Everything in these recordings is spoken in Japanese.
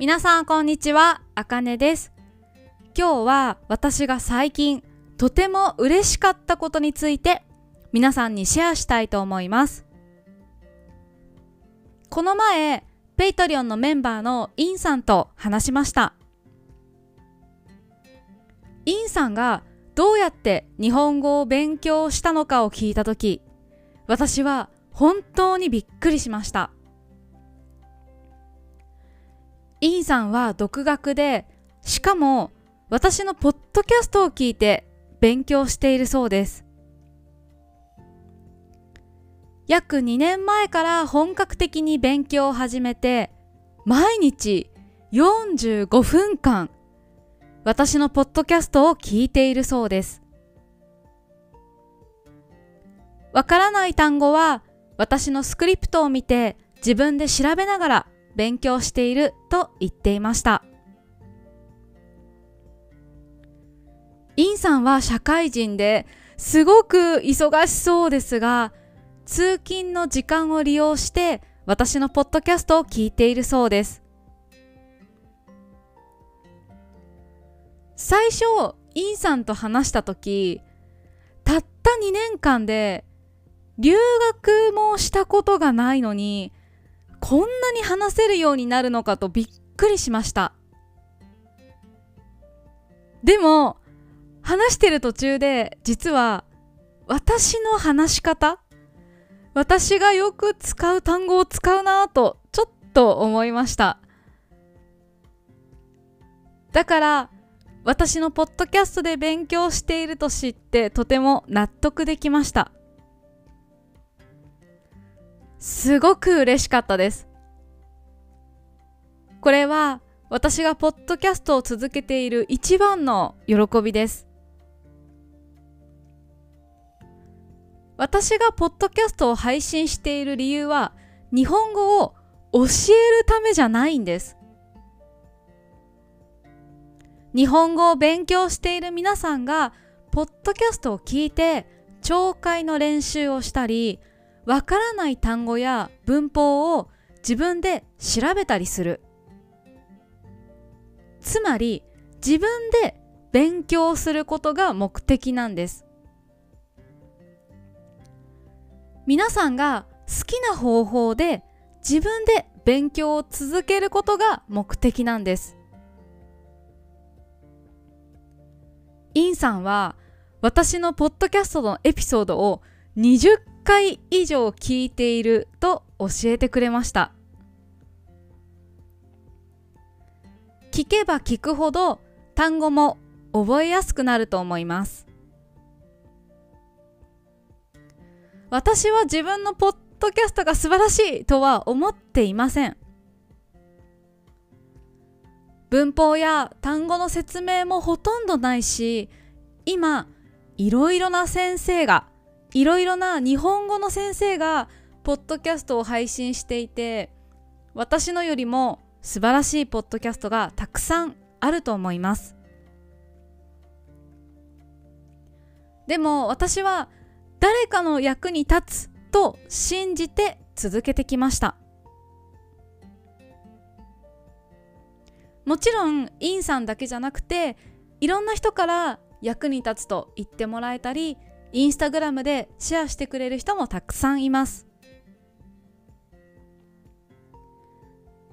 皆さんこんにちは、あかねです。今日は私が最近とても嬉しかったことについて皆さんにシェアしたいと思います。この前、 Patreon のメンバーのインさんと話しました。インさんがどうやって日本語を勉強したのかを聞いたとき、私は本当にびっくりしました。インさんは独学で、しかも私のポッドキャストを聞いて勉強しているそうです。約2年前から本格的に勉強を始めて、毎日45分間、私のポッドキャストを聞いているそうです。わからない単語は私のスクリプトを見て自分で調べながら勉強していると言っていました。インさんは社会人ですごく忙しそうですが、通勤の時間を利用して私のポッドキャストを聞いているそうです。最初、インさんと話した時、たった2年間で留学もしたことがないのに、こんなに話せるようになるのかとびっくりしました。でも、話してる途中で、実は、私の話し方私がよく使う単語を使うなぁと、ちょっと思いました。だから、私のポッドキャストで勉強していると知って、とても納得できました。すごく嬉しかったです。これは私がポッドキャストを続けている一番の喜びです。私がポッドキャストを配信している理由は日本語を教えるためじゃないんです。日本語を勉強している皆さんがポッドキャストを聞いて聴解の練習をしたりわからない単語や文法を自分で調べたりする。つまり自分で勉強することが目的なんです。皆さんが好きな方法で自分で勉強を続けることが目的なんです。インさんは私のポッドキャストのエピソードを20回以上聞いていると教えてくれました。聞けば聞くほど単語も覚えやすくなると思います。私は自分のポッドキャストが素晴らしいとは思っていません。文法や単語の説明もほとんどないし今いろいろな先生がいろいろな日本語の先生がポッドキャストを配信していて私のよりも素晴らしいポッドキャストがたくさんあると思います。でも私は誰かの役に立つと信じて続けてきました。もちろんインさんだけじゃなくていろんな人から役に立つと言ってもらえたりインスタグラムでシェアしてくれる人もたくさんいます。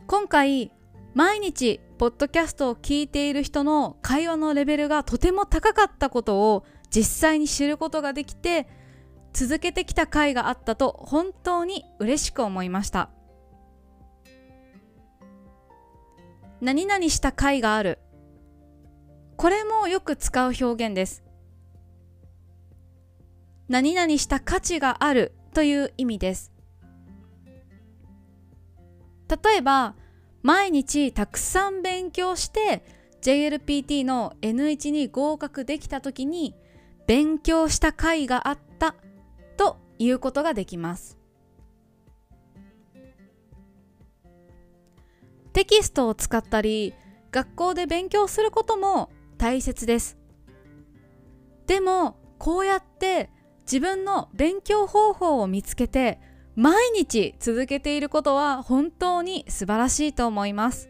今回毎日ポッドキャストを聞いている人の会話のレベルがとても高かったことを実際に知ることができて続けてきた回があったと本当に嬉しく思いました。何々した回がある。これもよく使う表現です。何々した価値があるという意味です。例えば毎日たくさん勉強して JLPT の N1 に合格できた時に勉強した甲斐があったということができます。テキストを使ったり学校で勉強することも大切です。でもこうやって自分の勉強方法を見つけて毎日続けていることは本当に素晴らしいと思います。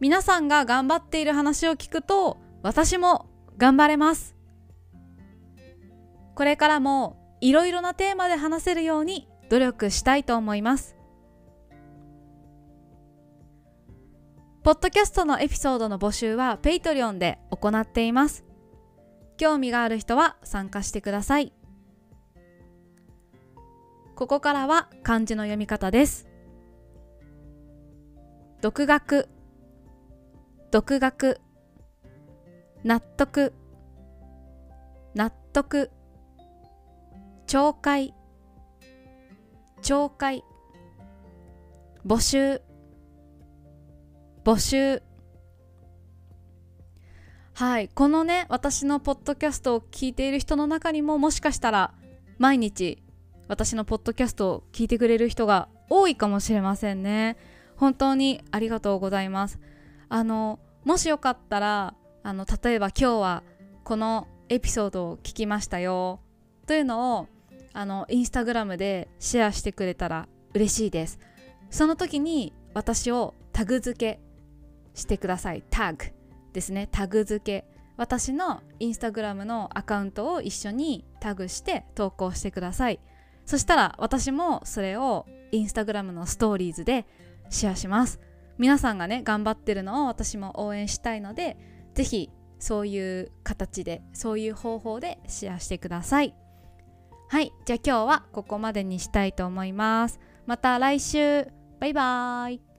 皆さんが頑張っている話を聞くと私も頑張れます。これからもいろいろなテーマで話せるように努力したいと思います。ポッドキャストのエピソードの募集は Patreon で行っています。興味がある人は参加してください。ここからは漢字の読み方です。独学独学納得納得懲戒懲戒募集募集。はい。このね私のポッドキャストを聞いている人の中にももしかしたら毎日私のポッドキャストを聞いてくれる人が多いかもしれませんね。本当にありがとうございます。あのもしよかったらあの例えば今日はこのエピソードを聞きましたよ。というのをあのインスタグラムでシェアしてくれたら嬉しいです。その時に私をタグ付けしてください。タグ。ですね。タグ付け。私のインスタグラムのアカウントを一緒にタグして投稿してください。そしたら私もそれをインスタグラムのストーリーズでシェアします。皆さんがね頑張ってるのを私も応援したいので是非そういう形でそういう方法でシェアしてください。はい。じゃあ今日はここまでにしたいと思います。また来週。バイバーイ。